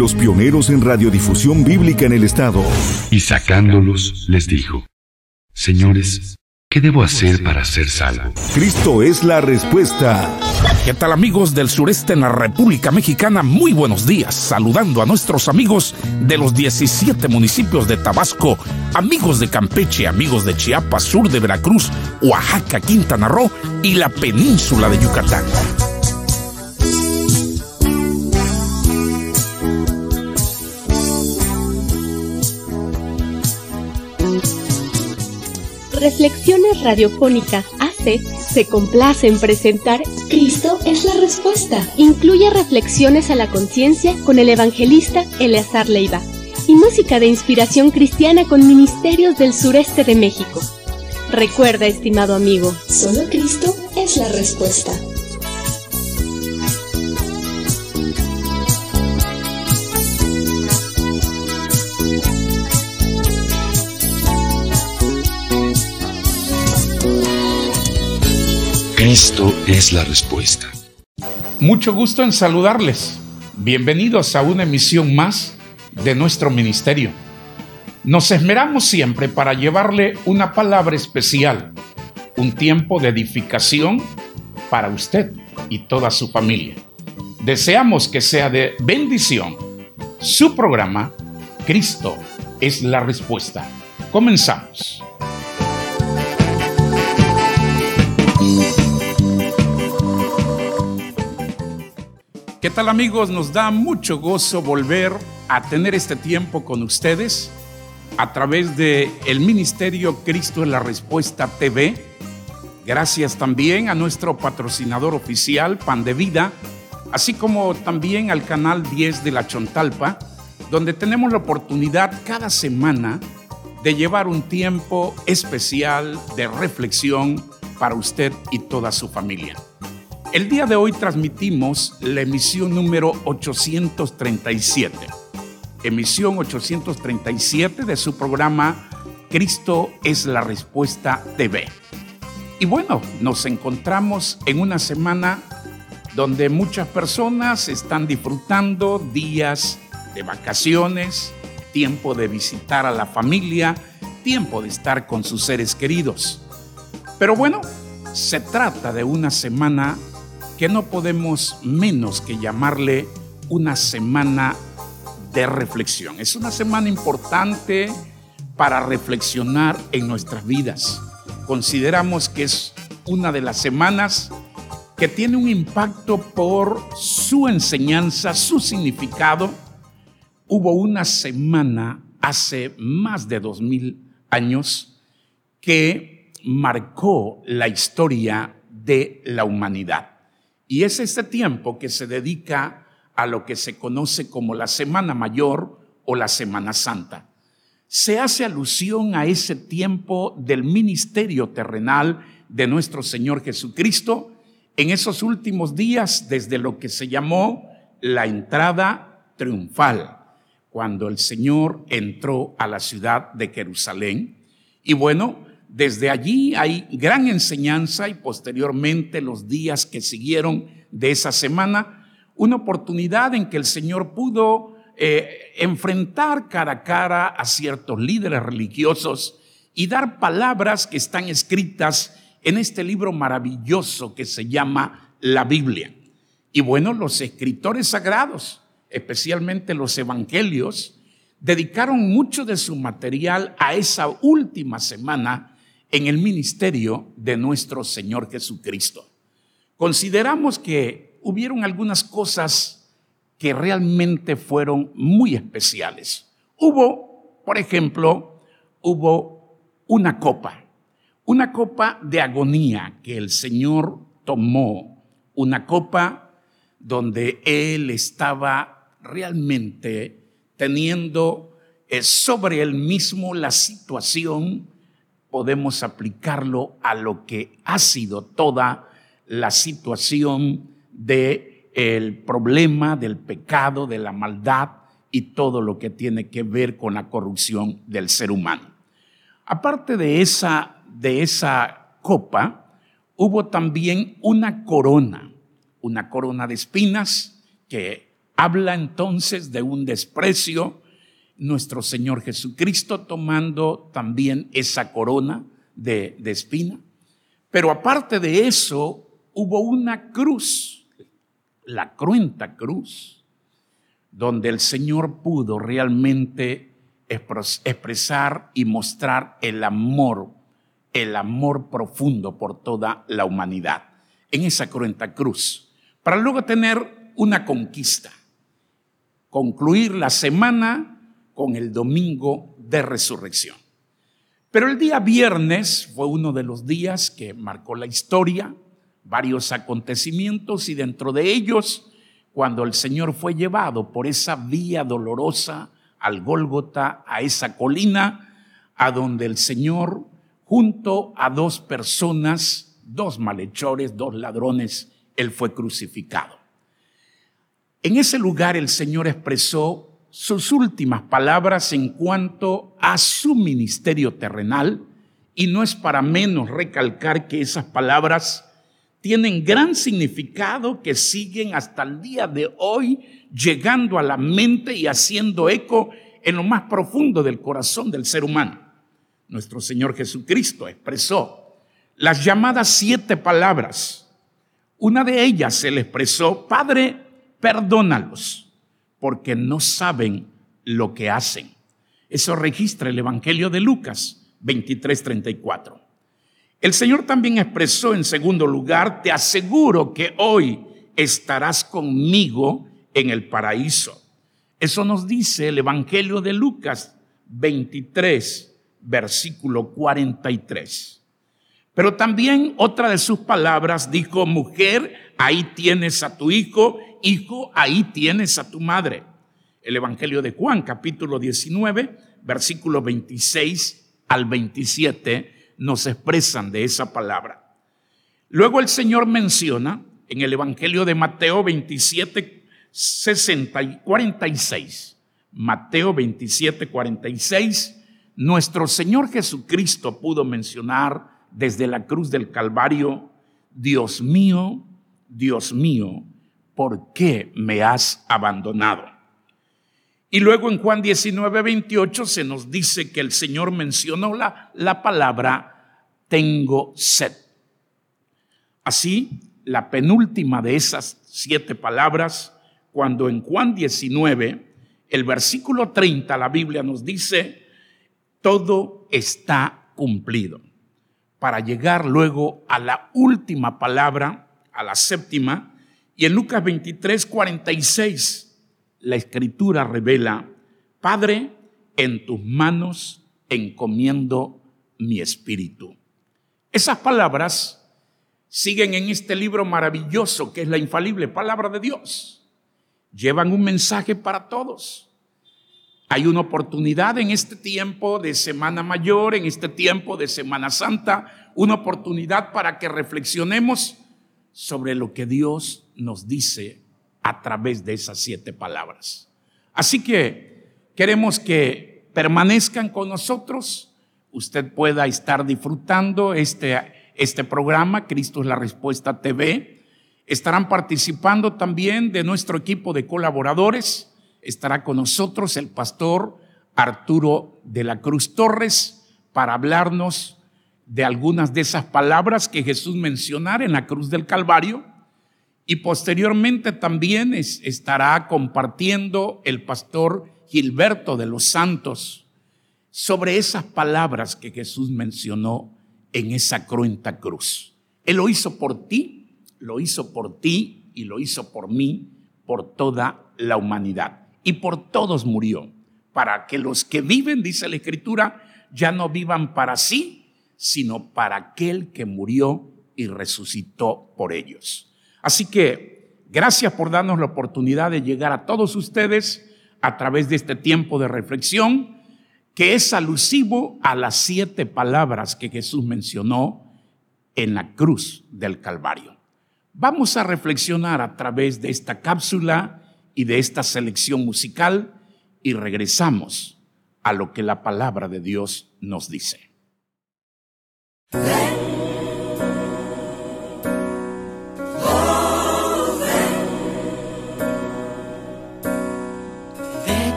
Los pioneros en radiodifusión bíblica en el estado. Y sacándolos, les dijo, Señores, ¿qué debo hacer para ser salvo? Cristo es la respuesta. ¿Qué tal amigos del sureste en la República Mexicana? Muy buenos días, saludando a nuestros amigos de los 17 municipios de Tabasco, amigos de Campeche, amigos de Chiapas, sur de Veracruz, Oaxaca, Quintana Roo y la península de Yucatán. Reflexiones Radiofónica AC se complace en presentar Cristo es la respuesta. Incluye reflexiones a la conciencia con el evangelista Eleazar Leiva y música de inspiración cristiana con ministerios del sureste de México. Recuerda, estimado amigo, solo Cristo es la respuesta. Cristo es la respuesta. Mucho gusto en saludarles. Bienvenidos a una emisión más de nuestro ministerio. Nos esmeramos siempre para llevarle una palabra especial, un tiempo de edificación para usted y toda su familia. Deseamos que sea de bendición su programa Cristo es la respuesta. Comenzamos. ¿Qué tal amigos? Nos da mucho gozo volver a tener este tiempo con ustedes a través de el Ministerio Cristo en la Respuesta TV. Gracias también a nuestro patrocinador oficial Pan de Vida, así como también al canal 10 de la Chontalpa, donde tenemos la oportunidad cada semana de llevar un tiempo especial de reflexión para usted y toda su familia. El día de hoy transmitimos la emisión número 837, emisión 837 de su programa Cristo es la Respuesta TV. Y bueno, nos encontramos en una semana donde muchas personas están disfrutando días de vacaciones, tiempo de visitar a la familia, tiempo de estar con sus seres queridos. Pero bueno, se trata de una semana que no podemos menos que llamarle una semana de reflexión. Es una semana importante para reflexionar en nuestras vidas. Consideramos que es una de las semanas que tiene un impacto por su enseñanza, su significado. Hubo una semana hace más de dos mil años que marcó la historia de la humanidad. Y es este tiempo que se dedica a lo que se conoce como la Semana Mayor o la Semana Santa. Se hace alusión a ese tiempo del ministerio terrenal de nuestro Señor Jesucristo en esos últimos días desde lo que se llamó la entrada triunfal, cuando el Señor entró a la ciudad de Jerusalén. Y bueno, desde allí hay gran enseñanza y posteriormente los días que siguieron de esa semana, una oportunidad en que el Señor pudo eh, enfrentar cara a cara a ciertos líderes religiosos y dar palabras que están escritas en este libro maravilloso que se llama la Biblia. Y bueno, los escritores sagrados, especialmente los evangelios, dedicaron mucho de su material a esa última semana en el ministerio de nuestro Señor Jesucristo. Consideramos que hubieron algunas cosas que realmente fueron muy especiales. Hubo, por ejemplo, hubo una copa, una copa de agonía que el Señor tomó, una copa donde Él estaba realmente teniendo eh, sobre Él mismo la situación podemos aplicarlo a lo que ha sido toda la situación de el problema del pecado, de la maldad y todo lo que tiene que ver con la corrupción del ser humano. Aparte de esa de esa copa, hubo también una corona, una corona de espinas que Habla entonces de un desprecio, nuestro Señor Jesucristo tomando también esa corona de, de espina. Pero aparte de eso, hubo una cruz, la cruenta cruz, donde el Señor pudo realmente expresar y mostrar el amor, el amor profundo por toda la humanidad, en esa cruenta cruz, para luego tener una conquista, concluir la semana con el domingo de resurrección. Pero el día viernes fue uno de los días que marcó la historia, varios acontecimientos y dentro de ellos, cuando el Señor fue llevado por esa vía dolorosa al Gólgota, a esa colina, a donde el Señor, junto a dos personas, dos malhechores, dos ladrones, Él fue crucificado. En ese lugar el Señor expresó sus últimas palabras en cuanto a su ministerio terrenal, y no es para menos recalcar que esas palabras tienen gran significado que siguen hasta el día de hoy llegando a la mente y haciendo eco en lo más profundo del corazón del ser humano. Nuestro Señor Jesucristo expresó las llamadas siete palabras. Una de ellas se le expresó, Padre, perdónalos porque no saben lo que hacen. Eso registra el Evangelio de Lucas 23:34. El Señor también expresó en segundo lugar, te aseguro que hoy estarás conmigo en el paraíso. Eso nos dice el Evangelio de Lucas 23, versículo 43. Pero también otra de sus palabras dijo, mujer, ahí tienes a tu hijo hijo, ahí tienes a tu madre. El Evangelio de Juan, capítulo 19, versículo 26 al 27, nos expresan de esa palabra. Luego el Señor menciona en el Evangelio de Mateo 27, 60 y 46. Mateo 27, 46. Nuestro Señor Jesucristo pudo mencionar desde la cruz del Calvario, Dios mío, Dios mío, ¿por qué me has abandonado? Y luego en Juan 19, 28 se nos dice que el Señor mencionó la, la palabra tengo sed. Así, la penúltima de esas siete palabras, cuando en Juan 19, el versículo 30, la Biblia nos dice, todo está cumplido. Para llegar luego a la última palabra, a la séptima, y en Lucas 23, 46, la escritura revela, Padre, en tus manos encomiendo mi espíritu. Esas palabras siguen en este libro maravilloso que es la infalible palabra de Dios. Llevan un mensaje para todos. Hay una oportunidad en este tiempo de Semana Mayor, en este tiempo de Semana Santa, una oportunidad para que reflexionemos sobre lo que Dios nos dice a través de esas siete palabras. Así que queremos que permanezcan con nosotros, usted pueda estar disfrutando este, este programa, Cristo es la Respuesta TV. Estarán participando también de nuestro equipo de colaboradores. Estará con nosotros el pastor Arturo de la Cruz Torres para hablarnos de algunas de esas palabras que Jesús mencionara en la cruz del Calvario y posteriormente también estará compartiendo el pastor Gilberto de los Santos sobre esas palabras que Jesús mencionó en esa cruenta cruz. Él lo hizo por ti, lo hizo por ti y lo hizo por mí, por toda la humanidad. Y por todos murió, para que los que viven, dice la Escritura, ya no vivan para sí, sino para aquel que murió y resucitó por ellos. Así que gracias por darnos la oportunidad de llegar a todos ustedes a través de este tiempo de reflexión que es alusivo a las siete palabras que Jesús mencionó en la cruz del Calvario. Vamos a reflexionar a través de esta cápsula y de esta selección musical y regresamos a lo que la palabra de Dios nos dice.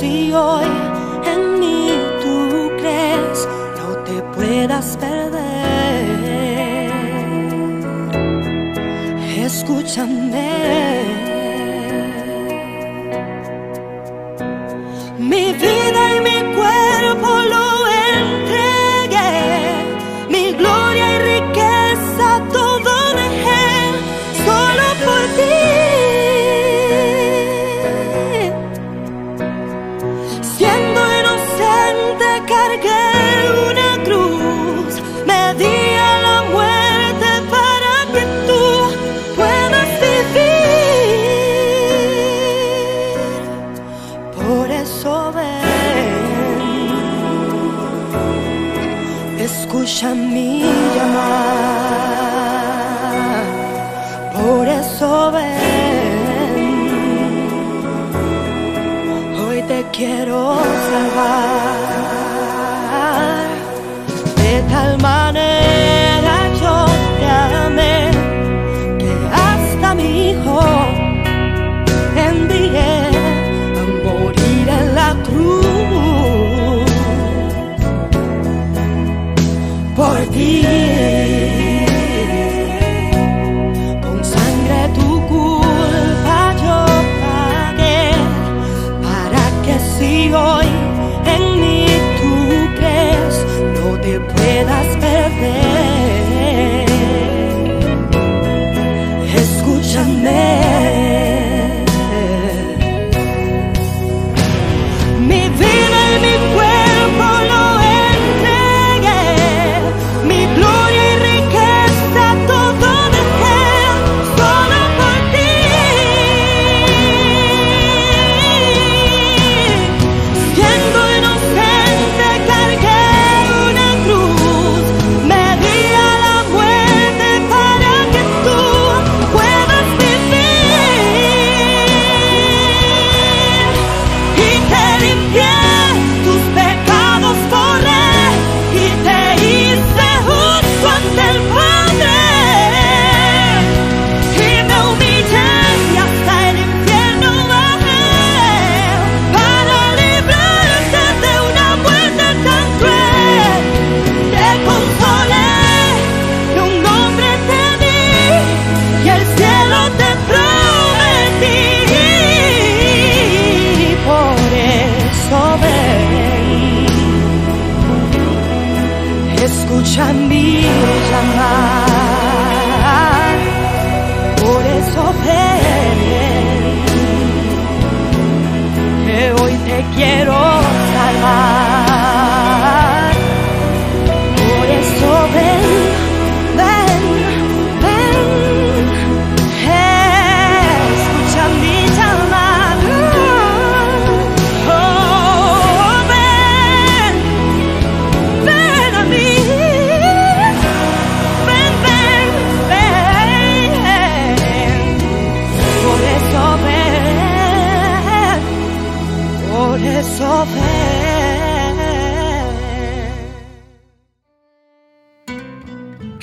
si hoy en mí tú crees, no te puedas perder. Escúchame. Mi vida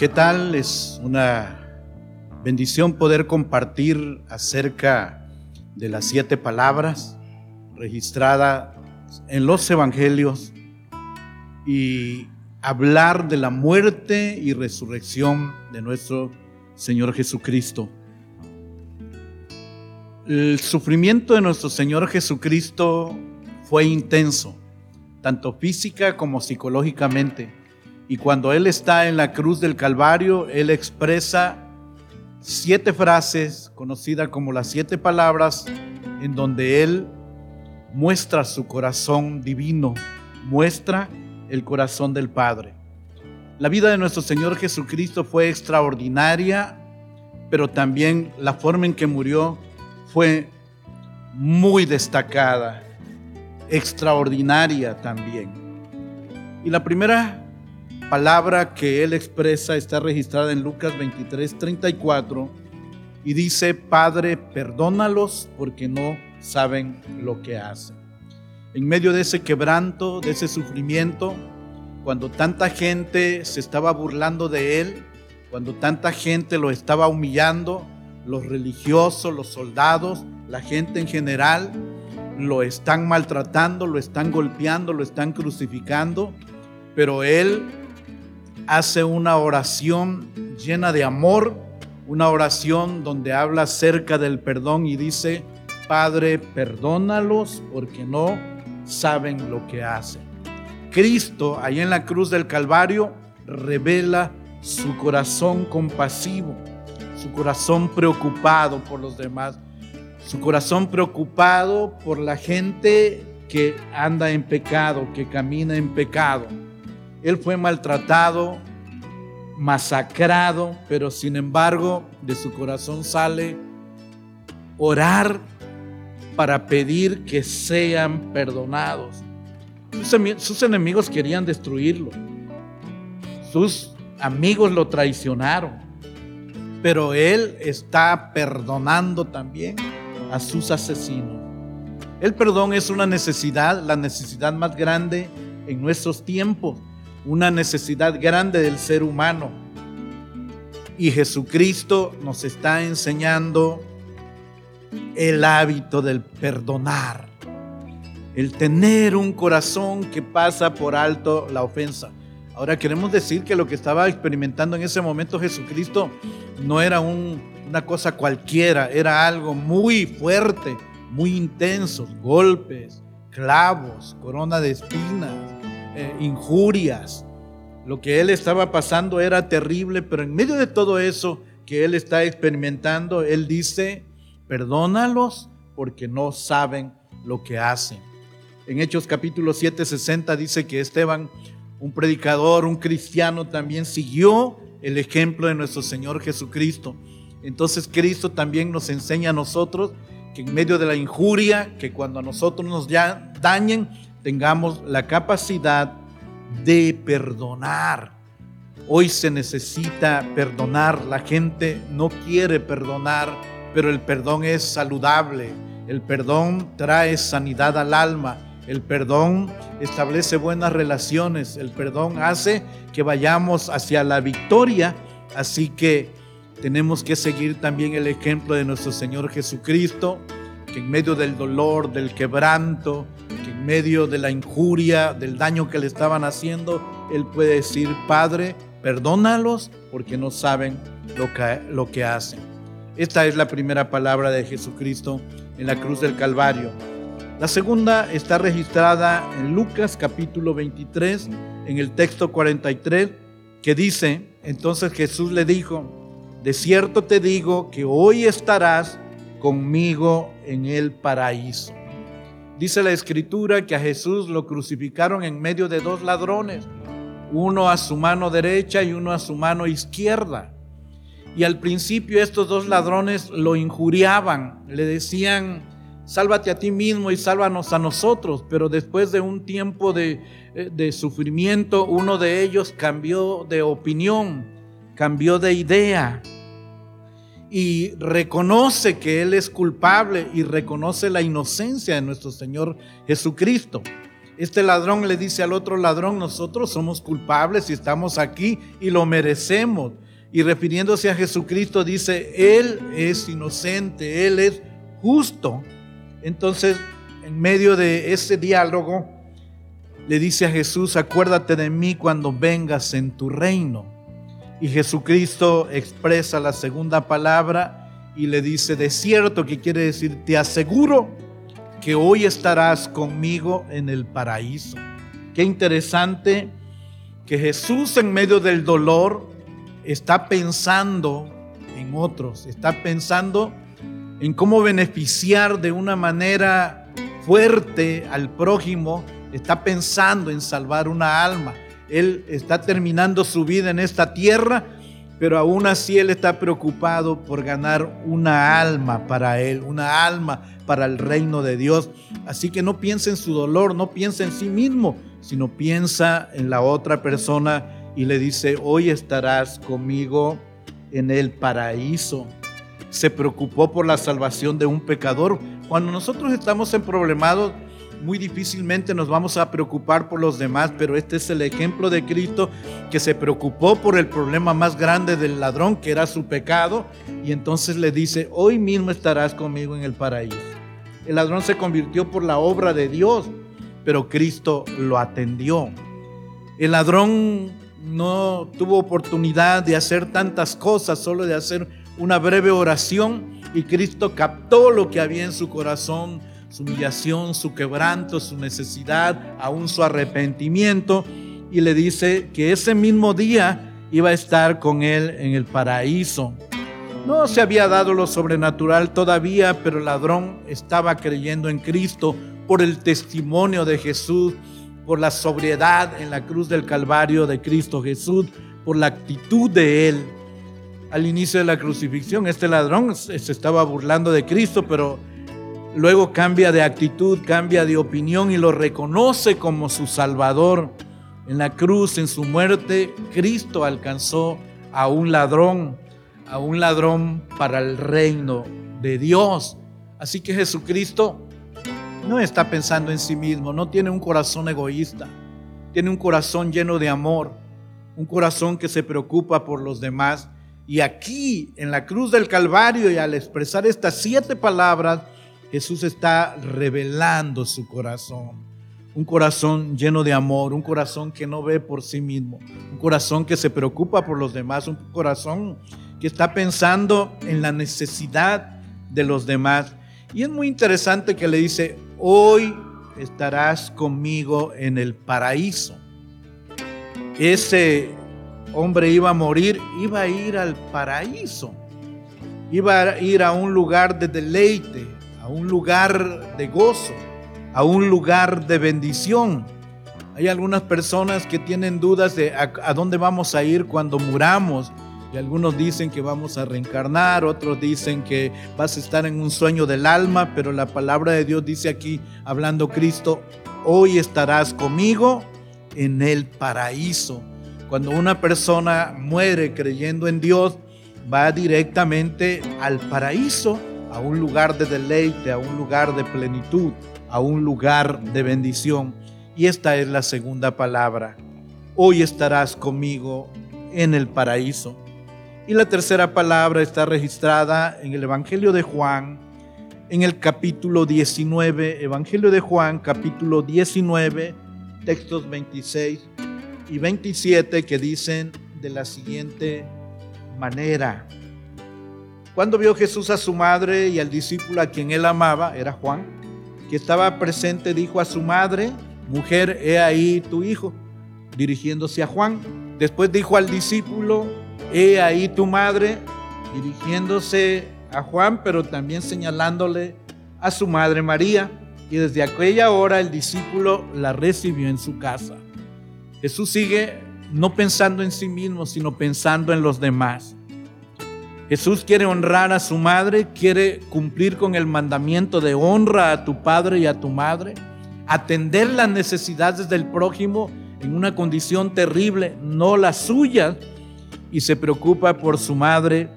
¿Qué tal? Es una bendición poder compartir acerca de las siete palabras registradas en los evangelios y hablar de la muerte y resurrección de nuestro Señor Jesucristo. El sufrimiento de nuestro Señor Jesucristo fue intenso, tanto física como psicológicamente. Y cuando Él está en la cruz del Calvario, Él expresa siete frases conocidas como las siete palabras, en donde Él muestra su corazón divino, muestra el corazón del Padre. La vida de nuestro Señor Jesucristo fue extraordinaria, pero también la forma en que murió fue muy destacada, extraordinaria también. Y la primera palabra que él expresa está registrada en Lucas 23, 34 y dice, Padre, perdónalos porque no saben lo que hacen. En medio de ese quebranto, de ese sufrimiento, cuando tanta gente se estaba burlando de él, cuando tanta gente lo estaba humillando, los religiosos, los soldados, la gente en general, lo están maltratando, lo están golpeando, lo están crucificando, pero él hace una oración llena de amor, una oración donde habla acerca del perdón y dice, Padre, perdónalos porque no saben lo que hacen. Cristo, ahí en la cruz del Calvario, revela su corazón compasivo, su corazón preocupado por los demás, su corazón preocupado por la gente que anda en pecado, que camina en pecado. Él fue maltratado, masacrado, pero sin embargo de su corazón sale orar para pedir que sean perdonados. Sus enemigos querían destruirlo. sus amigos lo traicionaron, pero él está perdonando también a sus asesinos. El perdón es una necesidad, la necesidad más grande en nuestros tiempos, una necesidad grande del ser humano. Y Jesucristo nos está enseñando el hábito del perdonar, el tener un corazón que pasa por alto la ofensa. Ahora queremos decir que lo que estaba experimentando en ese momento Jesucristo no era una cosa cualquiera, era algo muy fuerte, muy intenso, golpes, clavos, corona de espinas, eh, injurias. Lo que él estaba pasando era terrible, pero en medio de todo eso que él está experimentando, él dice, perdónalos porque no saben lo que hacen. En Hechos capítulo 7, 60 dice que Esteban un predicador, un cristiano también siguió el ejemplo de nuestro Señor Jesucristo. Entonces Cristo también nos enseña a nosotros que en medio de la injuria, que cuando a nosotros nos dañen, tengamos la capacidad de perdonar. Hoy se necesita perdonar, la gente no quiere perdonar, pero el perdón es saludable, el perdón trae sanidad al alma, el perdón establece buenas relaciones. El perdón hace que vayamos hacia la victoria. Así que tenemos que seguir también el ejemplo de nuestro Señor Jesucristo, que en medio del dolor, del quebranto, medio de la injuria, del daño que le estaban haciendo, Él puede decir, Padre, perdónalos porque no saben lo que, lo que hacen. Esta es la primera palabra de Jesucristo en la cruz del Calvario. La segunda está registrada en Lucas capítulo 23, en el texto 43, que dice, entonces Jesús le dijo, de cierto te digo que hoy estarás conmigo en el paraíso. Dice la escritura que a Jesús lo crucificaron en medio de dos ladrones, uno a su mano derecha y uno a su mano izquierda. Y al principio estos dos ladrones lo injuriaban, le decían, sálvate a ti mismo y sálvanos a nosotros. Pero después de un tiempo de, eh, sufrimiento, uno de ellos cambió de opinión, cambió de idea y reconoce que Él es culpable y reconoce la inocencia de nuestro Señor Jesucristo. Este ladrón le dice al otro ladrón, nosotros somos culpables y estamos aquí y lo merecemos. Y refiriéndose a Jesucristo dice, Él es inocente, Él es justo. Entonces, en medio de ese diálogo, le dice a Jesús, acuérdate de mí cuando vengas en tu reino. Y Jesucristo expresa la segunda palabra y le dice, de cierto que quiere decir, te aseguro que hoy estarás conmigo en el paraíso. Qué interesante que Jesús en medio del dolor está pensando en otros, está pensando en cómo beneficiar de una manera fuerte al prójimo, está pensando en salvar una alma. Él está terminando su vida en esta tierra, pero aún así Él está preocupado por ganar una alma para Él, una alma para el reino de Dios. Así que no piensa en su dolor, no piensa en sí mismo, sino piensa en la otra persona y le dice, hoy estarás conmigo en el paraíso se preocupó por la salvación de un pecador. Cuando nosotros estamos en problemados, muy difícilmente nos vamos a preocupar por los demás, pero este es el ejemplo de Cristo que se preocupó por el problema más grande del ladrón, que era su pecado, y entonces le dice, hoy mismo estarás conmigo en el paraíso. El ladrón se convirtió por la obra de Dios, pero Cristo lo atendió. El ladrón no tuvo oportunidad de hacer tantas cosas, solo de hacer una breve oración y Cristo captó lo que había en su corazón, su humillación, su quebranto, su necesidad, aún su arrepentimiento, y le dice que ese mismo día iba a estar con él en el paraíso. No se había dado lo sobrenatural todavía, pero el ladrón estaba creyendo en Cristo por el testimonio de Jesús, por la sobriedad en la cruz del Calvario de Cristo Jesús, por la actitud de él al inicio de la crucifixión. Este ladrón se estaba burlando de Cristo, pero luego cambia de actitud, cambia de opinión y lo reconoce como su Salvador. En la cruz, en su muerte, Cristo alcanzó a un ladrón, a un ladrón para el reino de Dios. Así que Jesucristo no está pensando en sí mismo, no tiene un corazón egoísta, tiene un corazón lleno de amor, un corazón que se preocupa por los demás. Y aquí, en la cruz del Calvario, y al expresar estas siete palabras, Jesús está revelando su corazón. Un corazón lleno de amor, un corazón que no ve por sí mismo, un corazón que se preocupa por los demás, un corazón que está pensando en la necesidad de los demás. Y es muy interesante que le dice, hoy estarás conmigo en el paraíso. Ese hombre iba a morir, iba a ir al paraíso, iba a ir a un lugar de deleite, a un lugar de gozo, a un lugar de bendición. Hay algunas personas que tienen dudas de a, dónde vamos a ir cuando muramos. Y algunos dicen que vamos a reencarnar, otros dicen que vas a estar en un sueño del alma, pero la palabra de Dios dice aquí, hablando Cristo, hoy estarás conmigo en el paraíso. Cuando una persona muere creyendo en Dios, va directamente al paraíso, a un lugar de deleite, a un lugar de plenitud, a un lugar de bendición. Y esta es la segunda palabra. Hoy estarás conmigo en el paraíso. Y la tercera palabra está registrada en el Evangelio de Juan, en el capítulo 19, Evangelio de Juan, capítulo 19, textos 26 y 27 que dicen de la siguiente manera. Cuando vio Jesús a su madre y al discípulo a quien él amaba, era Juan, que estaba presente, dijo a su madre, mujer, he ahí tu hijo, dirigiéndose a Juan. Después dijo al discípulo, he ahí tu madre, dirigiéndose a Juan, pero también señalándole a su madre María. Y desde aquella hora el discípulo la recibió en su casa. Jesús sigue no pensando en sí mismo, sino pensando en los demás. Jesús quiere honrar a su madre, quiere cumplir con el mandamiento de honra a tu padre y a tu madre, atender las necesidades del prójimo en una condición terrible, no la suya, y se preocupa por su madre.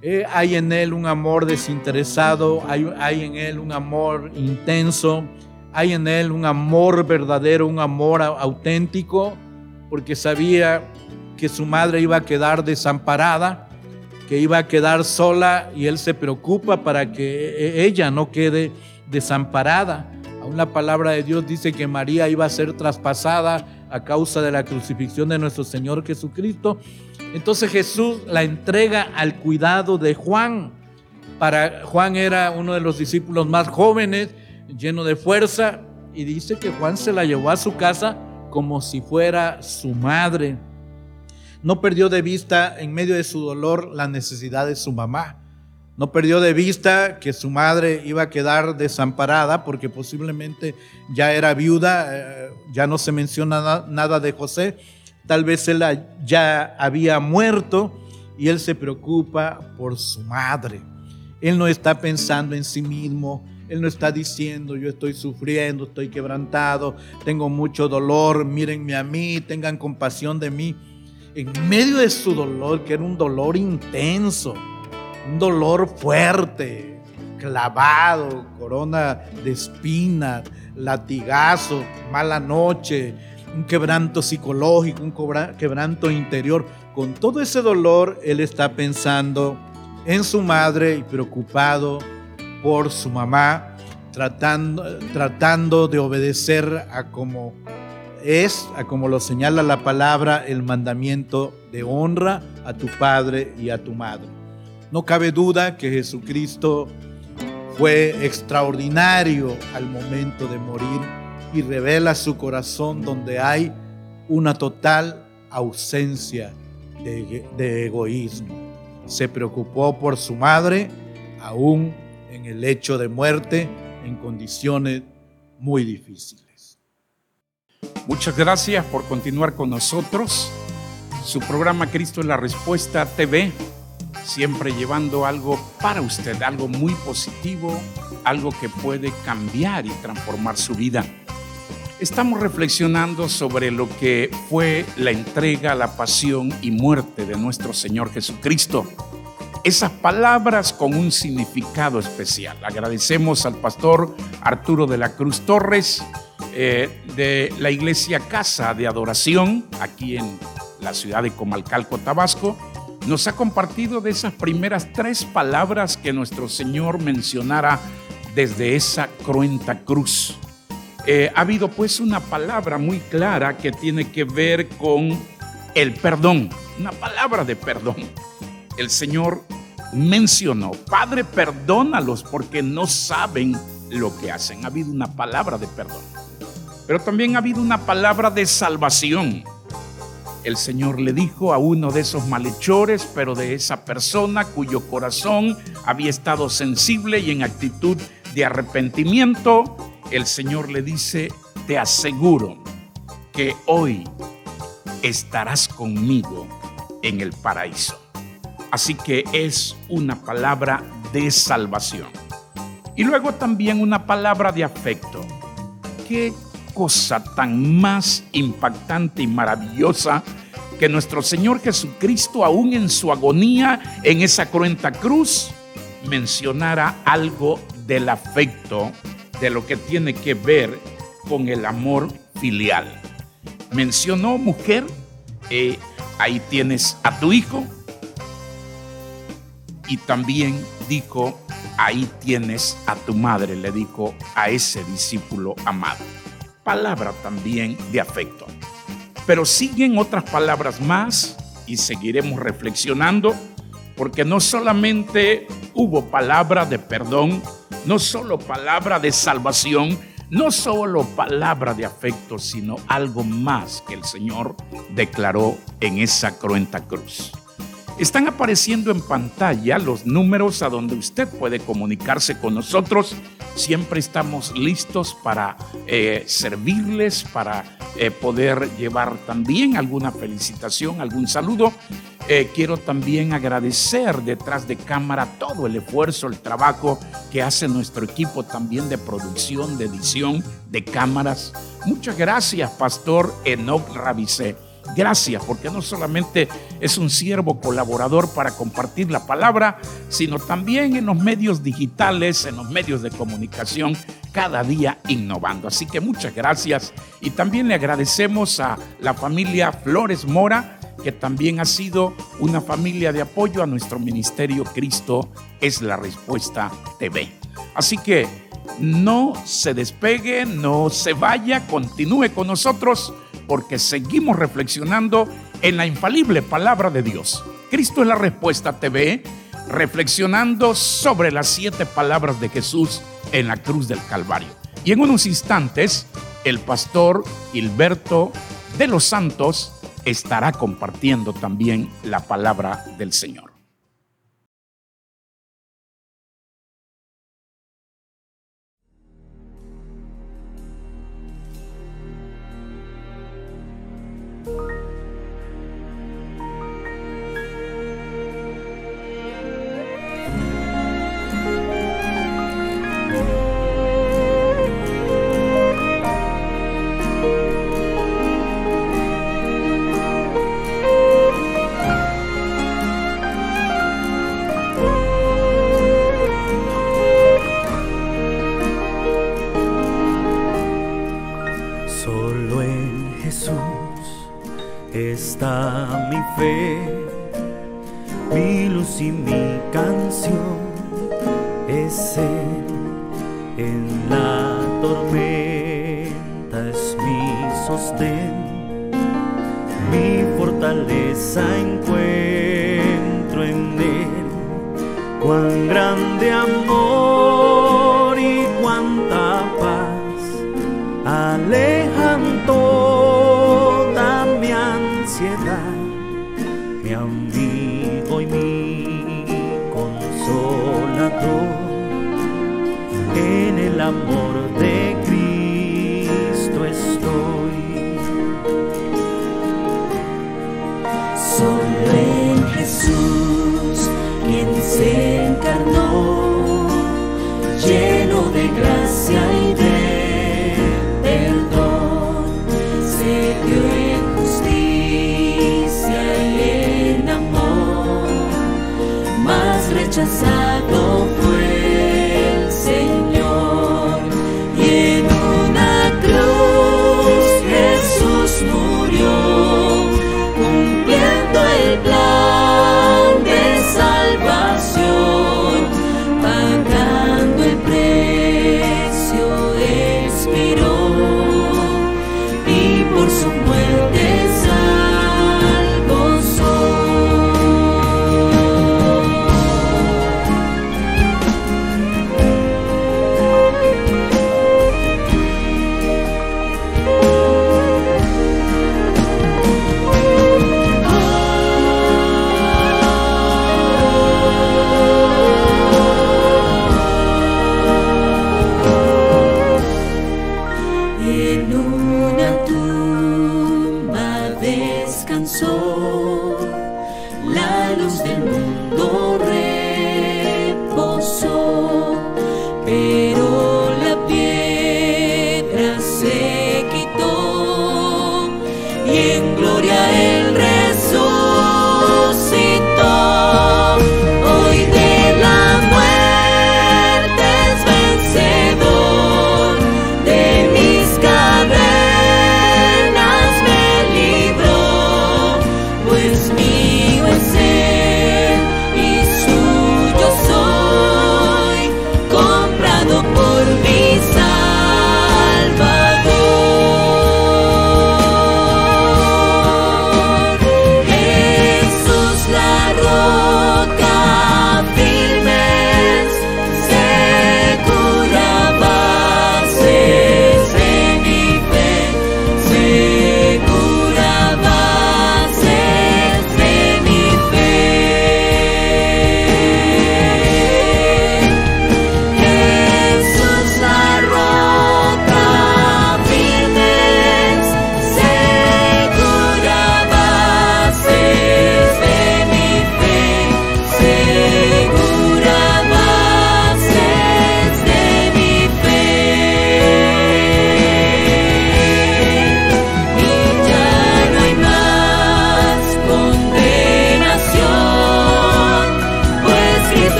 Eh, hay en él un amor desinteresado, hay, hay en él un amor intenso, hay en él un amor verdadero, un amor auténtico, porque sabía que su madre iba a quedar desamparada, que iba a quedar sola y él se preocupa para que e, ella no quede desamparada. Aún la palabra de Dios dice que María iba a ser traspasada a causa de la crucifixión de nuestro Señor Jesucristo. Entonces Jesús la entrega al cuidado de Juan. Para Juan era uno de los discípulos más jóvenes, lleno de fuerza, y dice que Juan se la llevó a su casa como si fuera su madre. No perdió de vista en medio de su dolor la necesidad de su mamá. No perdió de vista que su madre iba a quedar desamparada porque posiblemente ya era viuda, eh, ya no se menciona nada de José, tal vez él ya había muerto y él se preocupa por su madre. Él no está pensando en sí mismo, él no está diciendo yo estoy sufriendo, estoy quebrantado, tengo mucho dolor, mírenme a mí, tengan compasión de mí. En medio de su dolor, que era un dolor intenso, un dolor fuerte, clavado, corona de espinas, latigazo, mala noche, un quebranto psicológico, un quebranto interior. Con todo ese dolor, él está pensando en su madre y preocupado por su mamá, tratando, tratando de obedecer a como es, como lo señala la palabra, el mandamiento de honra a tu padre y a tu madre. No cabe duda que Jesucristo fue extraordinario al momento de morir y revela su corazón donde hay una total ausencia de, egoísmo. Se preocupó por su madre aún en el hecho de muerte en condiciones muy difíciles. Muchas gracias por continuar con nosotros. Su programa Cristo es la Respuesta TV siempre llevando algo para usted, algo muy positivo, algo que puede cambiar y transformar su vida. Estamos reflexionando sobre lo que fue la entrega, la pasión y muerte de nuestro Señor Jesucristo. Esas palabras con un significado especial. Agradecemos al pastor Arturo de la Cruz Torres eh, de la iglesia Casa de Adoración aquí en la ciudad de Comalcalco, Tabasco. Nos ha compartido de esas primeras tres palabras que nuestro Señor mencionara desde esa cruenta cruz. Eh, ha habido pues una palabra muy clara que tiene que ver con el perdón, una palabra de perdón. El Señor mencionó, Padre, perdónalos porque no saben lo que hacen. Ha habido una palabra de perdón. Pero también ha habido una palabra de salvación. El Señor le dijo a uno de esos malhechores, pero de esa persona cuyo corazón había estado sensible y en actitud de arrepentimiento, el Señor le dice, te aseguro que hoy estarás conmigo en el paraíso. Así que es una palabra de salvación. Y luego también una palabra de afecto. Qué cosa tan más impactante y maravillosa que nuestro Señor Jesucristo, aún en su agonía en esa cruenta cruz, mencionara algo del afecto de lo que tiene que ver con el amor filial. Mencionó mujer, eh, ahí tienes a tu hijo, y también dijo, ahí tienes a tu madre, le dijo a ese discípulo amado. Palabra también de afecto. Pero siguen otras palabras más y seguiremos reflexionando, porque no solamente hubo palabra de perdón, no solo palabra de salvación, no solo palabra de afecto, sino algo más que el Señor declaró en esa cruenta cruz. Están apareciendo en pantalla los números a donde usted puede comunicarse con nosotros. Siempre estamos listos para eh, servirles, para eh, poder llevar también alguna felicitación, algún saludo. Eh, quiero también agradecer detrás de cámara todo el esfuerzo, el trabajo que hace nuestro equipo también de producción, de edición, de cámaras. Muchas gracias, Pastor Enoch Rabicé. Gracias, porque no solamente es un siervo colaborador para compartir la palabra, sino también en los medios digitales, en los medios de comunicación, cada día innovando. Así que muchas gracias y también le agradecemos a la familia Flores Mora que también ha sido una familia de apoyo a nuestro ministerio Cristo es la Respuesta TV. Así que no se despegue, no se vaya, continúe con nosotros porque seguimos reflexionando en la infalible palabra de Dios. Cristo es la Respuesta TV, reflexionando sobre las siete palabras de Jesús en la cruz del Calvario. Y en unos instantes, el pastor Gilberto de los Santos estará compartiendo también la palabra del Señor. Amor y cuánta paz alejan toda mi ansiedad, mi amigo y mi consolador. En el amor de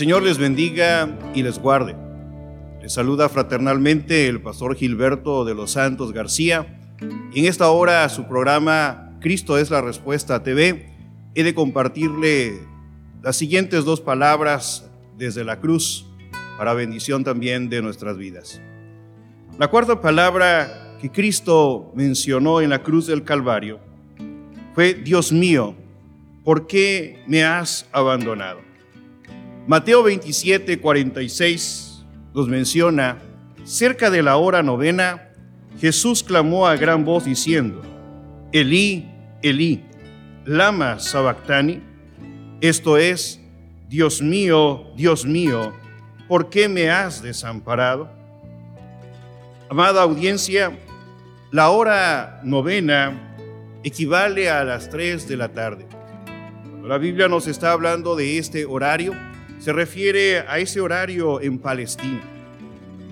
Señor les bendiga y les guarde. Les saluda fraternalmente el pastor Gilberto de los Santos García. Y en esta hora su programa Cristo es la Respuesta TV, he de compartirle las siguientes dos palabras desde la cruz para bendición también de nuestras vidas. La cuarta palabra que Cristo mencionó en la cruz del Calvario fue, Dios mío, ¿por qué me has abandonado? Mateo 27, 46 nos menciona, cerca de la hora novena, Jesús clamó a gran voz diciendo, Elí, Elí, lama sabactani, esto es, Dios mío, Dios mío, ¿por qué me has desamparado? Amada audiencia, la hora novena equivale a las 3 de la tarde. La Biblia nos está hablando de este horario, se refiere a ese horario en Palestina.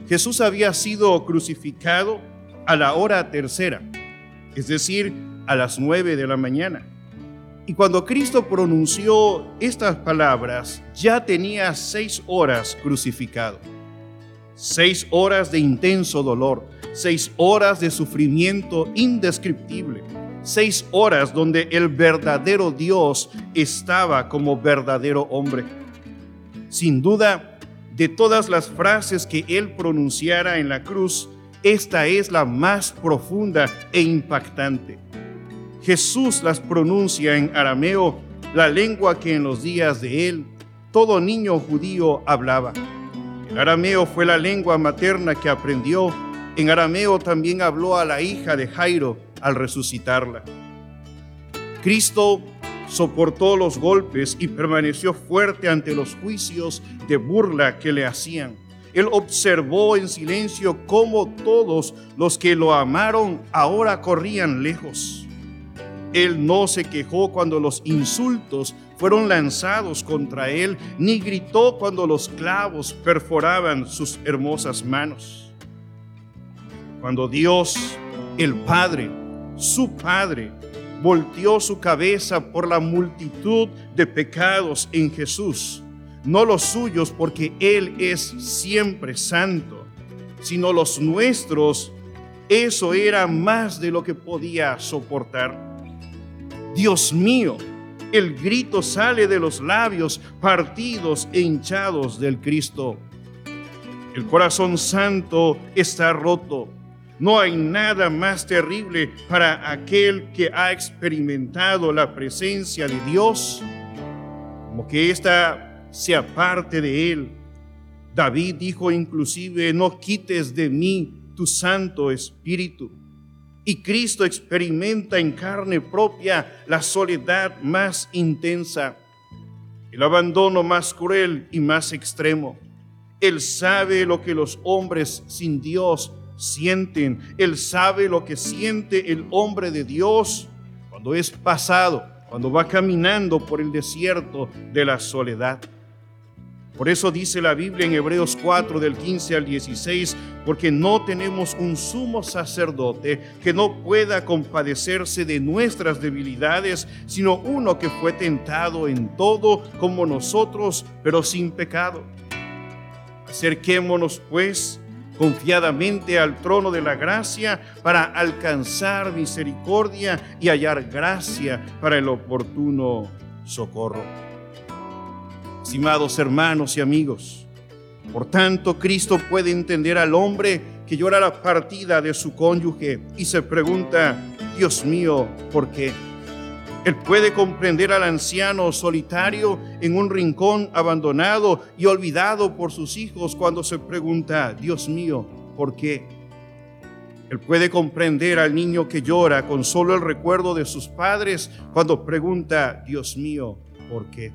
Jesús había sido crucificado a la hora tercera, es decir, a las nueve de la mañana. Y cuando Cristo pronunció estas palabras, ya tenía seis horas crucificado. Seis horas de intenso dolor, seis horas de sufrimiento indescriptible, seis horas donde el verdadero Dios estaba como verdadero hombre. Sin duda, de todas las frases que él pronunciara en la cruz, esta es la más profunda e impactante. Jesús las pronuncia en arameo, la lengua que en los días de él todo niño judío hablaba. El arameo fue la lengua materna que aprendió. En arameo también habló a la hija de Jairo al resucitarla. Cristo soportó los golpes y permaneció fuerte ante los juicios de burla que le hacían. Él observó en silencio cómo todos los que lo amaron ahora corrían lejos. Él no se quejó cuando los insultos fueron lanzados contra él, ni gritó cuando los clavos perforaban sus hermosas manos. Cuando Dios, el Padre, su Padre, volteó su cabeza por la multitud de pecados en Jesús, no los suyos porque Él es siempre santo, sino los nuestros, eso era más de lo que podía soportar. Dios mío, el grito sale de los labios partidos e hinchados del Cristo. El corazón santo está roto. No hay nada más terrible para aquel que ha experimentado la presencia de Dios como que ésta sea parte de él. David dijo inclusive, no quites de mí tu Santo Espíritu. Y Cristo experimenta en carne propia la soledad más intensa, el abandono más cruel y más extremo. Él sabe lo que los hombres sin Dios sienten. Él sabe lo que siente el hombre de Dios cuando es pasado, cuando va caminando por el desierto de la soledad. Por eso dice la Biblia en Hebreos 4 del 15 al 16, porque no tenemos un sumo sacerdote que no pueda compadecerse de nuestras debilidades, sino uno que fue tentado en todo como nosotros, pero sin pecado. Acerquémonos pues confiadamente al trono de la gracia para alcanzar misericordia y hallar gracia para el oportuno socorro. Estimados hermanos y amigos, por tanto Cristo puede entender al hombre que llora la partida de su cónyuge y se pregunta, Dios mío, ¿por qué? Él puede comprender al anciano solitario en un rincón abandonado y olvidado por sus hijos cuando se pregunta, Dios mío, ¿por qué? Él puede comprender al niño que llora con solo el recuerdo de sus padres cuando pregunta, Dios mío, ¿por qué?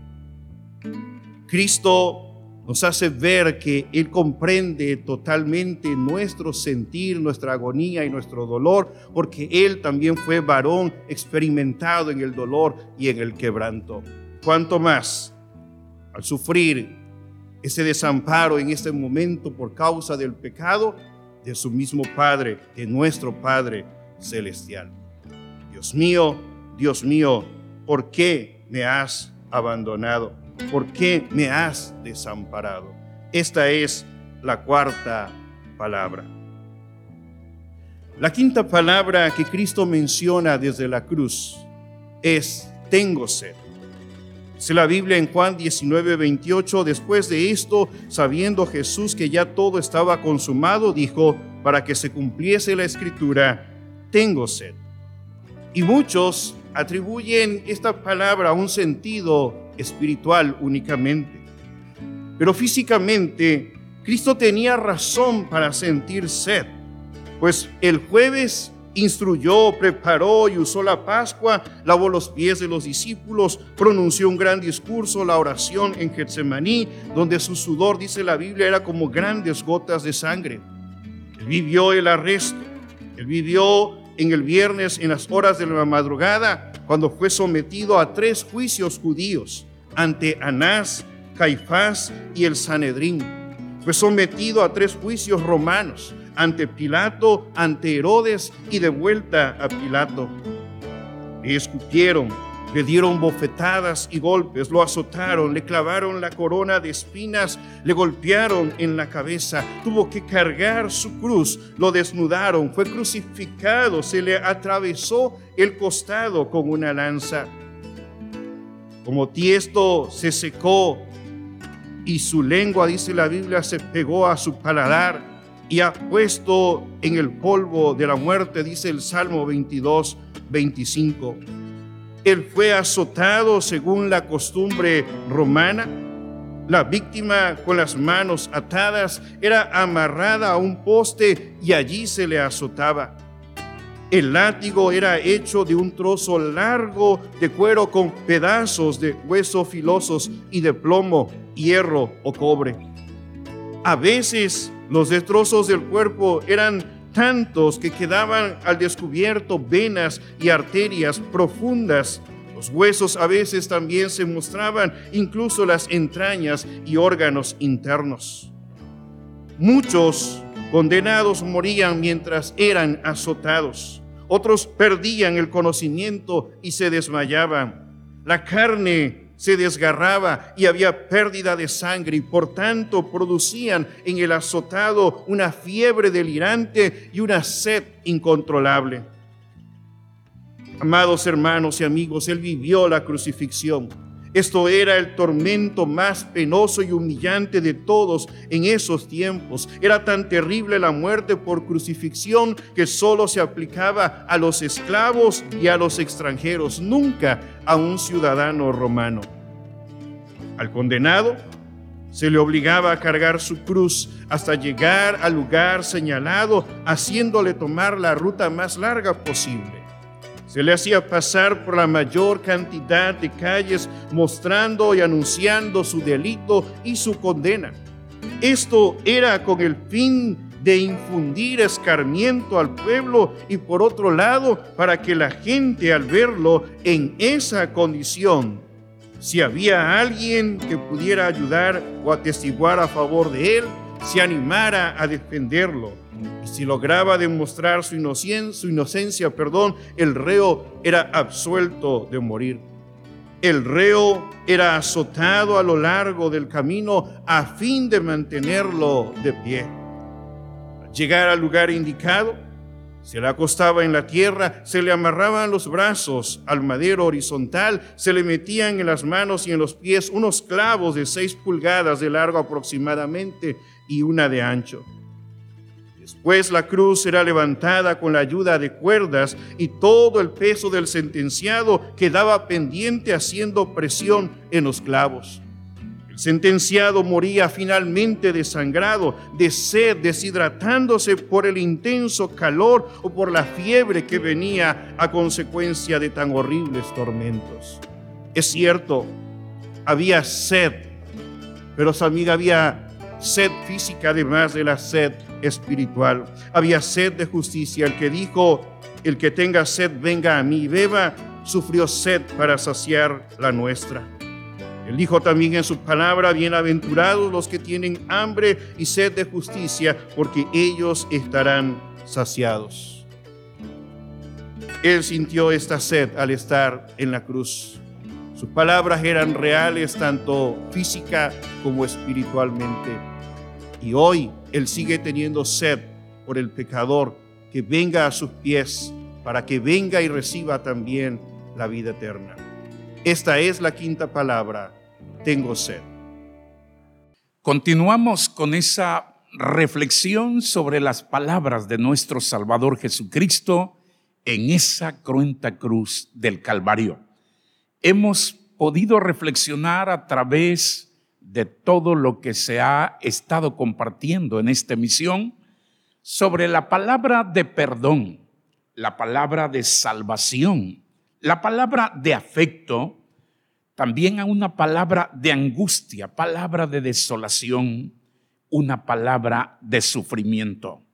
Cristo nos hace ver que Él comprende totalmente nuestro sentir, nuestra agonía y nuestro dolor, porque Él también fue varón experimentado en el dolor y en el quebranto. Cuanto más al sufrir ese desamparo en este momento por causa del pecado de su mismo Padre, de nuestro Padre celestial. Dios mío, Dios mío, ¿por qué me has abandonado? ¿Por qué me has desamparado? Esta es la cuarta palabra. La quinta palabra que Cristo menciona desde la cruz es tengo sed. Dice la Biblia en Juan 19, 28, después de esto, sabiendo Jesús que ya todo estaba consumado, dijo, para que se cumpliese la escritura, tengo sed. Y muchos atribuyen esta palabra a un sentido espiritual únicamente. Pero físicamente, Cristo tenía razón para sentir sed, pues el jueves instruyó, preparó y usó la Pascua, lavó los pies de los discípulos, pronunció un gran discurso, la oración en Getsemaní, donde su sudor, dice la Biblia, era como grandes gotas de sangre. Él vivió el arresto, él vivió en el viernes en las horas de la madrugada, cuando fue sometido a tres juicios judíos ante Anás, Caifás y el Sanedrín. Fue sometido a tres juicios romanos, ante Pilato, ante Herodes y de vuelta a Pilato. Le escupieron, le dieron bofetadas y golpes, lo azotaron, le clavaron la corona de espinas, le golpearon en la cabeza, tuvo que cargar su cruz, lo desnudaron, fue crucificado, se le atravesó el costado con una lanza. Como tiesto se secó y su lengua, dice la Biblia, se pegó a su paladar y ha puesto en el polvo de la muerte, dice el Salmo 22, 25. Él fue azotado según la costumbre romana. La víctima con las manos atadas era amarrada a un poste y allí se le azotaba. El látigo era hecho de un trozo largo de cuero con pedazos de hueso filosos y de plomo, hierro o cobre. A veces los destrozos del cuerpo eran tantos que quedaban al descubierto venas y arterias profundas. Los huesos a veces también se mostraban, incluso las entrañas y órganos internos. Muchos condenados morían mientras eran azotados. Otros perdían el conocimiento y se desmayaban. La carne se desgarraba y había pérdida de sangre y por tanto producían en el azotado una fiebre delirante y una sed incontrolable. Amados hermanos y amigos, Él vivió la crucifixión. Esto era el tormento más penoso y humillante de todos en esos tiempos. Era tan terrible la muerte por crucifixión que solo se aplicaba a los esclavos y a los extranjeros, nunca a un ciudadano romano. Al condenado se le obligaba a cargar su cruz hasta llegar al lugar señalado, haciéndole tomar la ruta más larga posible. Se le hacía pasar por la mayor cantidad de calles mostrando y anunciando su delito y su condena. Esto era con el fin de infundir escarmiento al pueblo y por otro lado para que la gente al verlo en esa condición, si había alguien que pudiera ayudar o atestiguar a favor de él, se animara a defenderlo. Y si lograba demostrar su inocencia, su inocencia, perdón, el reo era absuelto de morir. El reo era azotado a lo largo del camino a fin de mantenerlo de pie. Al llegar al lugar indicado, se le acostaba en la tierra, se le amarraban los brazos al madero horizontal, se le metían en las manos y en los pies unos clavos de seis pulgadas de largo aproximadamente y una de ancho. Después la cruz era levantada con la ayuda de cuerdas y todo el peso del sentenciado quedaba pendiente haciendo presión en los clavos. El sentenciado moría finalmente desangrado, de sed, deshidratándose por el intenso calor o por la fiebre que venía a consecuencia de tan horribles tormentos. Es cierto, había sed, pero también había sed física además de la sed espiritual. Había sed de justicia. El que dijo, el que tenga sed, venga a mí, beba, sufrió sed para saciar la nuestra. Él dijo también en su palabra, bienaventurados los que tienen hambre y sed de justicia, porque ellos estarán saciados. Él sintió esta sed al estar en la cruz. Sus palabras eran reales tanto física como espiritualmente. Y hoy Él sigue teniendo sed por el pecador que venga a sus pies para que venga y reciba también la vida eterna. Esta es la quinta palabra, tengo sed. Continuamos con esa reflexión sobre las palabras de nuestro Salvador Jesucristo en esa cruenta cruz del Calvario. Hemos podido reflexionar a través de todo lo que se ha estado compartiendo en esta emisión sobre la palabra de perdón, la palabra de salvación, la palabra de afecto, también a una palabra de angustia, palabra de desolación, una palabra de sufrimiento.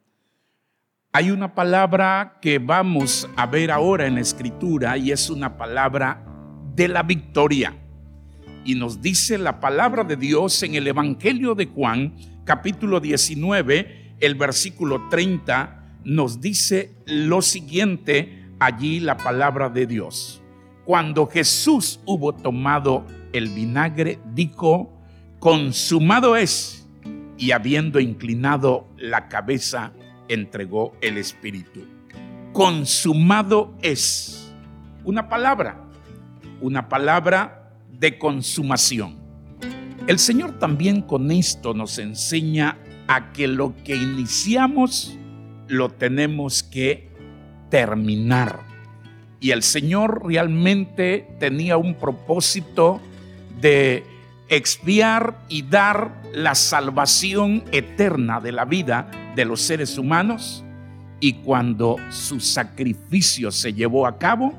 Hay una palabra que vamos a ver ahora en la escritura y es una palabra de la victoria. Y nos dice la palabra de Dios en el Evangelio de Juan, capítulo 19, el versículo 30, nos dice lo siguiente, allí la palabra de Dios. Cuando Jesús hubo tomado el vinagre, dijo, consumado es, y habiendo inclinado la cabeza, entregó el Espíritu. Consumado es una palabra, una palabra de consumación. El Señor también con esto nos enseña a que lo que iniciamos lo tenemos que terminar. Y el Señor realmente tenía un propósito de expiar y dar la salvación eterna de la vida de los seres humanos. Y cuando su sacrificio se llevó a cabo,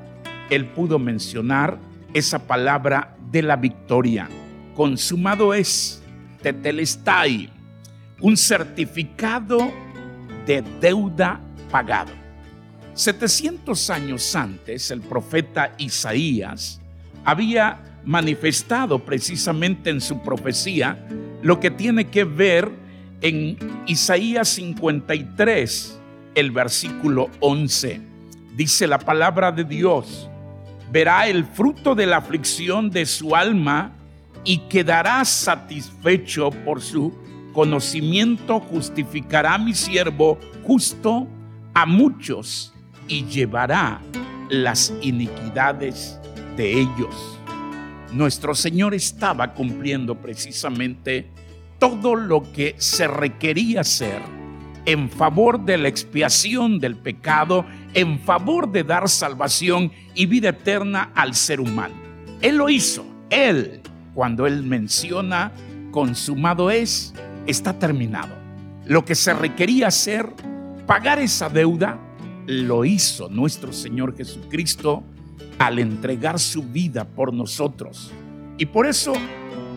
Él pudo mencionar esa palabra de la victoria. Consumado es, tetelestai, un certificado de deuda pagado. 700 años antes, el profeta Isaías había manifestado precisamente en su profecía lo que tiene que ver en Isaías 53, el versículo 11. Dice la palabra de Dios, verá el fruto de la aflicción de su alma y quedará satisfecho por su conocimiento, justificará mi siervo justo a muchos y llevará las iniquidades de ellos. Nuestro Señor estaba cumpliendo precisamente todo lo que se requería hacer en favor de la expiación del pecado, en favor de dar salvación y vida eterna al ser humano. Él lo hizo, Él, cuando Él menciona consumado es, está terminado. Lo que se requería hacer, pagar esa deuda, lo hizo nuestro Señor Jesucristo al entregar su vida por nosotros. Y por eso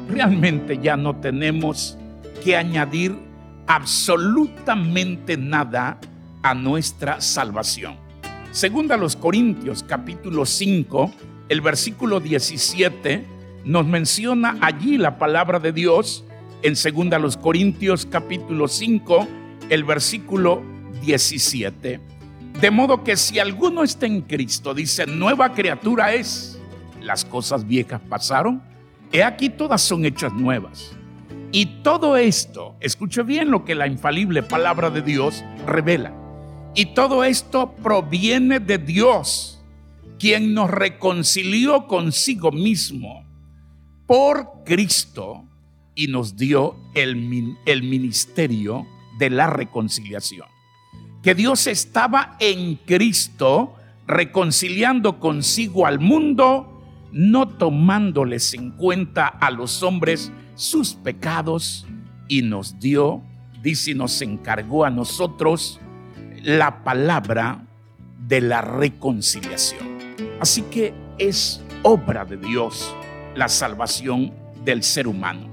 realmente ya no tenemos que añadir absolutamente nada a nuestra salvación. Segunda los Corintios capítulo 5, el versículo 17 nos menciona allí la palabra de Dios en segunda los Corintios capítulo 5, el versículo 17. De modo que si alguno está en Cristo, dice, nueva criatura es, las cosas viejas pasaron, he aquí todas son hechas nuevas. Y todo esto, escuche bien lo que la infalible palabra de Dios revela. Y todo esto proviene de Dios, quien nos reconcilió consigo mismo por Cristo y nos dio el, el ministerio de la reconciliación. Que Dios estaba en Cristo reconciliando consigo al mundo, no tomándoles en cuenta a los hombres sus pecados, y nos dio, dice, nos encargó a nosotros la palabra de la reconciliación. Así que es obra de Dios la salvación del ser humano.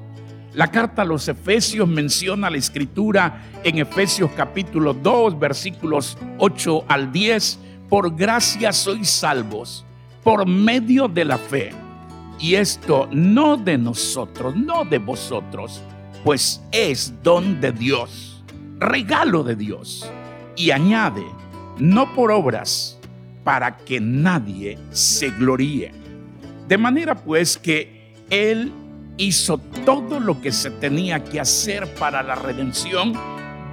La carta a los Efesios menciona la escritura en Efesios capítulo 2 versículos 8 al 10. Por gracia sois salvos por medio de la fe. Y esto no de nosotros, no de vosotros, pues es don de Dios, regalo de Dios. Y añade, no por obras, para que nadie se gloríe. De manera pues que Él hizo todo lo que se tenía que hacer para la redención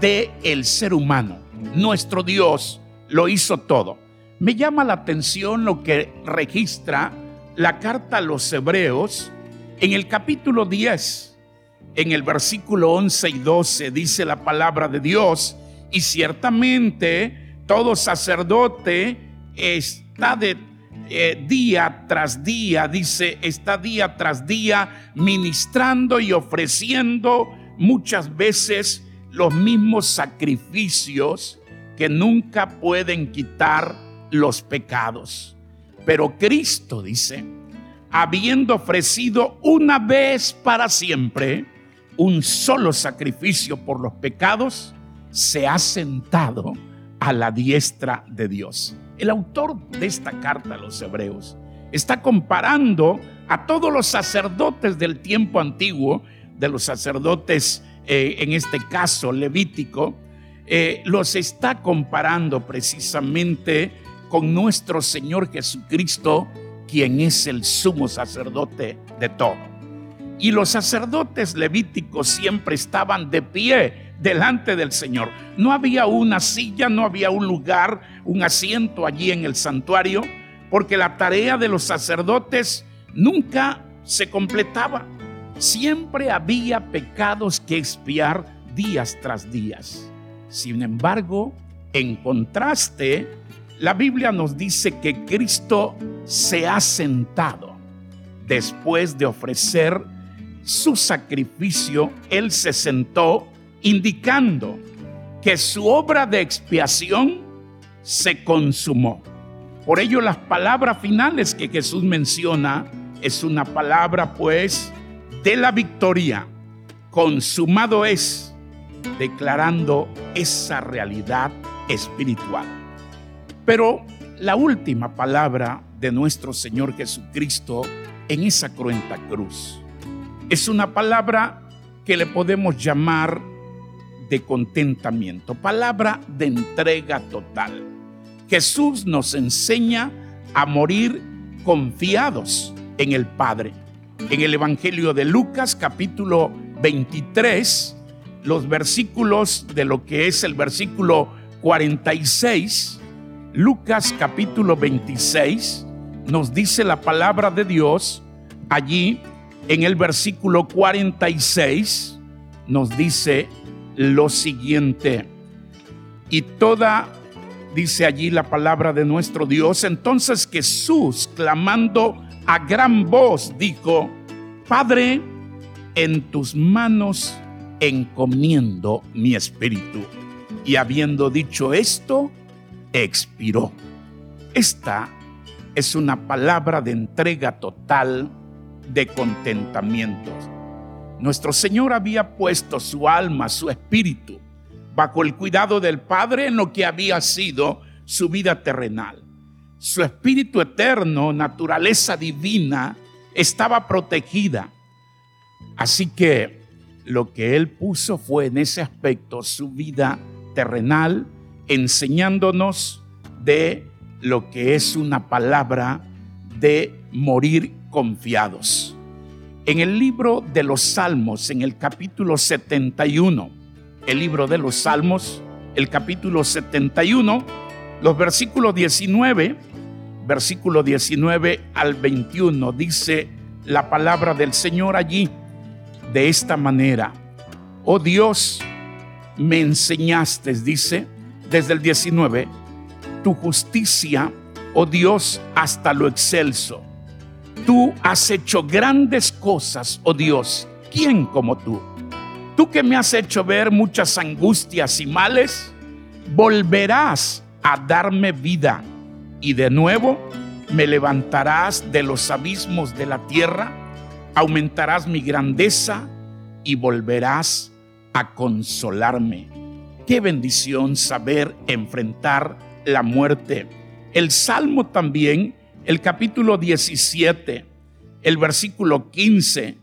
del el ser humano. Nuestro Dios lo hizo todo. Me llama la atención lo que registra la carta a los hebreos en el capítulo 10, en el versículo 11 y 12 dice la palabra de Dios, y ciertamente todo sacerdote está de eh, día tras día, dice, está día tras día ministrando y ofreciendo muchas veces los mismos sacrificios que nunca pueden quitar los pecados. Pero Cristo dice, habiendo ofrecido una vez para siempre un solo sacrificio por los pecados, se ha sentado a la diestra de Dios. El autor de esta carta a los hebreos está comparando a todos los sacerdotes del tiempo antiguo, de los sacerdotes, eh, en este caso levítico, eh, los está comparando precisamente con nuestro Señor Jesucristo, quien es el sumo sacerdote de todo. Y los sacerdotes levíticos siempre estaban de pie delante del Señor. No había una silla, no había un lugar, un asiento allí en el santuario, porque la tarea de los sacerdotes nunca se completaba. Siempre había pecados que expiar días tras días. Sin embargo, en contraste, la Biblia nos dice que Cristo se ha sentado. Después de ofrecer su sacrificio, Él se sentó indicando que su obra de expiación se consumó. Por ello las palabras finales que Jesús menciona es una palabra pues de la victoria. Consumado es, declarando esa realidad espiritual. Pero la última palabra de nuestro Señor Jesucristo en esa cruenta cruz es una palabra que le podemos llamar de contentamiento, palabra de entrega total. Jesús nos enseña a morir confiados en el Padre. En el Evangelio de Lucas capítulo 23, los versículos de lo que es el versículo 46, Lucas capítulo 26, nos dice la palabra de Dios allí en el versículo 46, nos dice lo siguiente. Y toda, dice allí la palabra de nuestro Dios, entonces Jesús, clamando a gran voz, dijo, Padre, en tus manos encomiendo mi espíritu. Y habiendo dicho esto, expiró. Esta es una palabra de entrega total, de contentamiento. Nuestro Señor había puesto su alma, su espíritu, bajo el cuidado del Padre en lo que había sido su vida terrenal. Su espíritu eterno, naturaleza divina, estaba protegida. Así que lo que Él puso fue en ese aspecto su vida terrenal, enseñándonos de lo que es una palabra de morir confiados. En el libro de los Salmos, en el capítulo 71, el libro de los Salmos, el capítulo 71, los versículos 19, versículo 19 al 21, dice la palabra del Señor allí de esta manera. Oh Dios, me enseñaste, dice, desde el 19, tu justicia, oh Dios, hasta lo excelso Tú has hecho grandes cosas, oh Dios. ¿Quién como tú? Tú que me has hecho ver muchas angustias y males, volverás a darme vida y de nuevo me levantarás de los abismos de la tierra, aumentarás mi grandeza y volverás a consolarme. Qué bendición saber enfrentar la muerte. El Salmo también el capítulo 17, el versículo 15.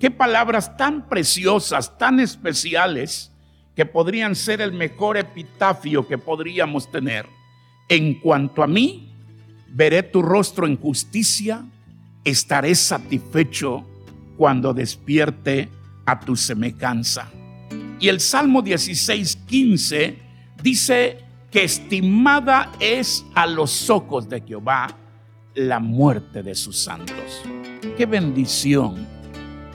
Qué palabras tan preciosas, tan especiales, que podrían ser el mejor epitafio que podríamos tener. En cuanto a mí, veré tu rostro en justicia, estaré satisfecho cuando despierte a tu semejanza. Y el Salmo 16, 15 dice que estimada es a los ojos de Jehová la muerte de sus santos. Qué bendición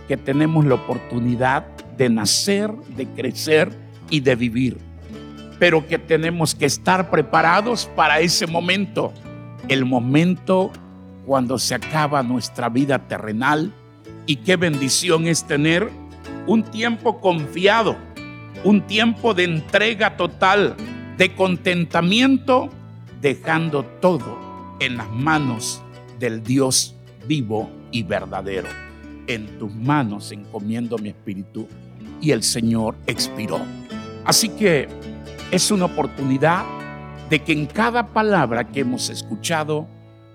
que tenemos la oportunidad de nacer, de crecer y de vivir. Pero que tenemos que estar preparados para ese momento, el momento cuando se acaba nuestra vida terrenal. Y qué bendición es tener un tiempo confiado, un tiempo de entrega total, de contentamiento, dejando todo en las manos del Dios vivo y verdadero. En tus manos encomiendo mi espíritu y el Señor expiró. Así que es una oportunidad de que en cada palabra que hemos escuchado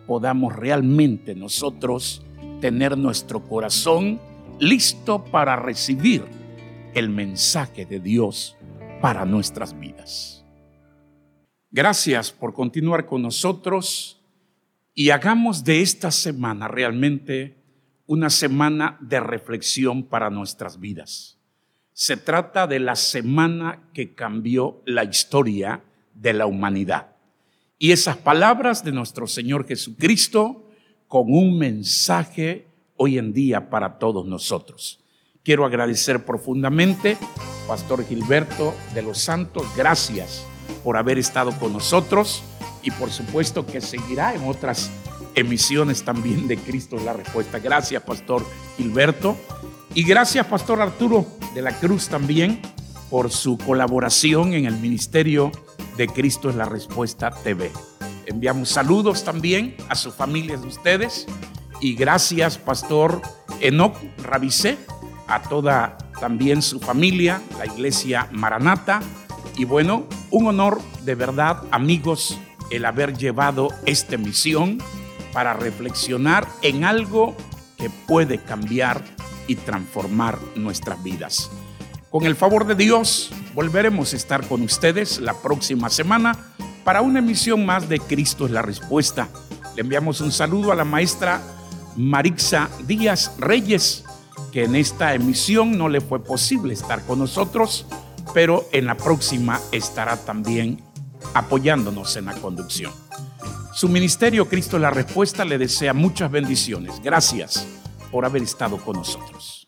podamos realmente nosotros tener nuestro corazón listo para recibir el mensaje de Dios para nuestras vidas. Gracias por continuar con nosotros y hagamos de esta semana realmente una semana de reflexión para nuestras vidas. Se trata de la semana que cambió la historia de la humanidad. Y esas palabras de nuestro Señor Jesucristo con un mensaje hoy en día para todos nosotros. Quiero agradecer profundamente, Pastor Gilberto de los Santos, gracias por haber estado con nosotros y por supuesto que seguirá en otras emisiones también de Cristo la Respuesta. Gracias, Pastor Gilberto. Y gracias, Pastor Arturo de la Cruz también, por su colaboración en el Ministerio de Cristo es la Respuesta TV. Enviamos saludos también a sus familias de ustedes y gracias, Pastor Enoch Rabicé, a toda también su familia, la iglesia Maranata. Y bueno, un honor de verdad, amigos, el haber llevado esta misión para reflexionar en algo que puede cambiar y transformar nuestras vidas. Con el favor de Dios, volveremos a estar con ustedes la próxima semana para una emisión más de Cristo es la Respuesta. Le enviamos un saludo a la maestra Marixa Díaz Reyes, que en esta emisión no le fue posible estar con nosotros, pero en la próxima estará también apoyándonos en la conducción. Su ministerio Cristo la Respuesta le desea muchas bendiciones. Gracias por haber estado con nosotros.